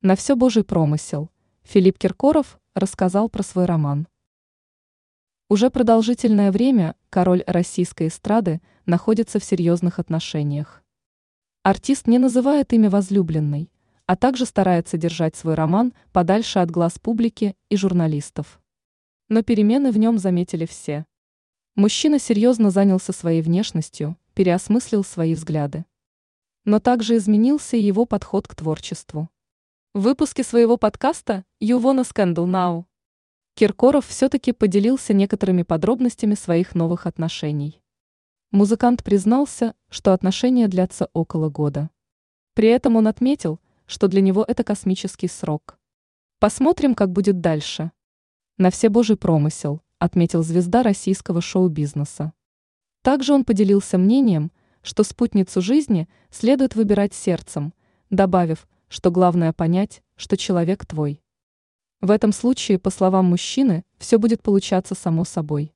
На все Божий промысел. Филипп Киркоров рассказал про свой роман. Уже продолжительное время король российской эстрады находится в серьезных отношениях. Артист не называет имя возлюбленной, а также старается держать свой роман подальше от глаз публики и журналистов. Но перемены в нем заметили все. Мужчина серьезно занялся своей внешностью, переосмыслил свои взгляды. Но также изменился и его подход к творчеству. В выпуске своего подкаста «You wanna scandal now» Киркоров все-таки поделился некоторыми подробностями своих новых отношений. Музыкант признался, что отношения длятся около года. При этом он отметил, что для него это космический срок. Посмотрим, как будет дальше. На все божий промысел, отметил звезда российского шоу-бизнеса. Также он поделился мнением, что спутницу жизни следует выбирать сердцем, добавив – что главное понять, что человек твой. В этом случае, по словам мужчины, все будет получаться само собой.